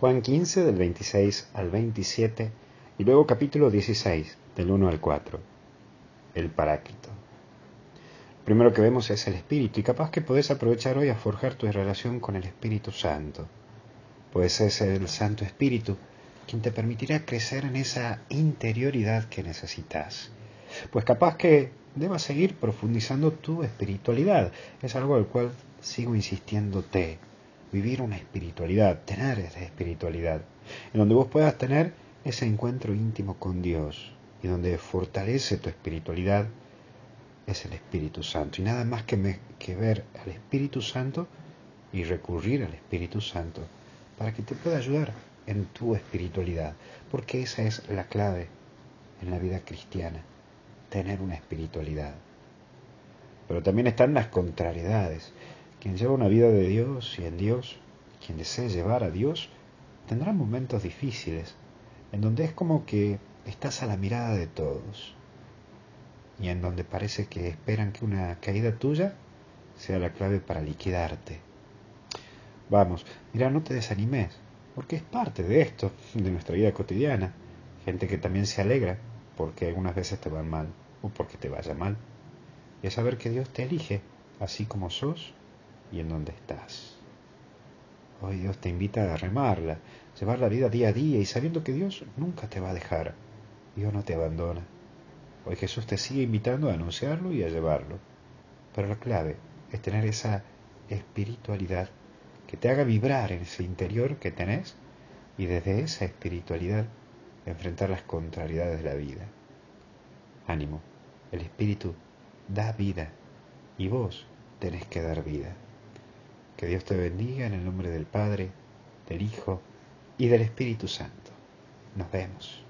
Juan 15 del 26 al 27 y luego capítulo 16 del 1 al 4. El Paráclito. primero que vemos es el Espíritu y capaz que podés aprovechar hoy a forjar tu relación con el Espíritu Santo. Puede ser el Santo Espíritu quien te permitirá crecer en esa interioridad que necesitas. Pues capaz que debas seguir profundizando tu espiritualidad. Es algo al cual sigo insistiéndote. Vivir una espiritualidad, tener esa espiritualidad, en donde vos puedas tener ese encuentro íntimo con Dios y donde fortalece tu espiritualidad es el Espíritu Santo. Y nada más que, que ver al Espíritu Santo y recurrir al Espíritu Santo para que te pueda ayudar en tu espiritualidad, porque esa es la clave en la vida cristiana, tener una espiritualidad. Pero también están las contrariedades. Quien lleva una vida de Dios y en Dios, quien desee llevar a Dios, tendrá momentos difíciles, en donde es como que estás a la mirada de todos y en donde parece que esperan que una caída tuya sea la clave para liquidarte. Vamos, mira, no te desanimes, porque es parte de esto, de nuestra vida cotidiana. Gente que también se alegra porque algunas veces te van mal o porque te vaya mal. Y es saber que Dios te elige así como sos y en donde estás. Hoy Dios te invita a remarla, llevar la vida día a día y sabiendo que Dios nunca te va a dejar. Dios no te abandona. Hoy Jesús te sigue invitando a anunciarlo y a llevarlo. Pero la clave es tener esa espiritualidad que te haga vibrar en ese interior que tenés y desde esa espiritualidad enfrentar las contrariedades de la vida. Ánimo, el Espíritu da vida y vos tenés que dar vida. Que Dios te bendiga en el nombre del Padre, del Hijo y del Espíritu Santo. Nos vemos.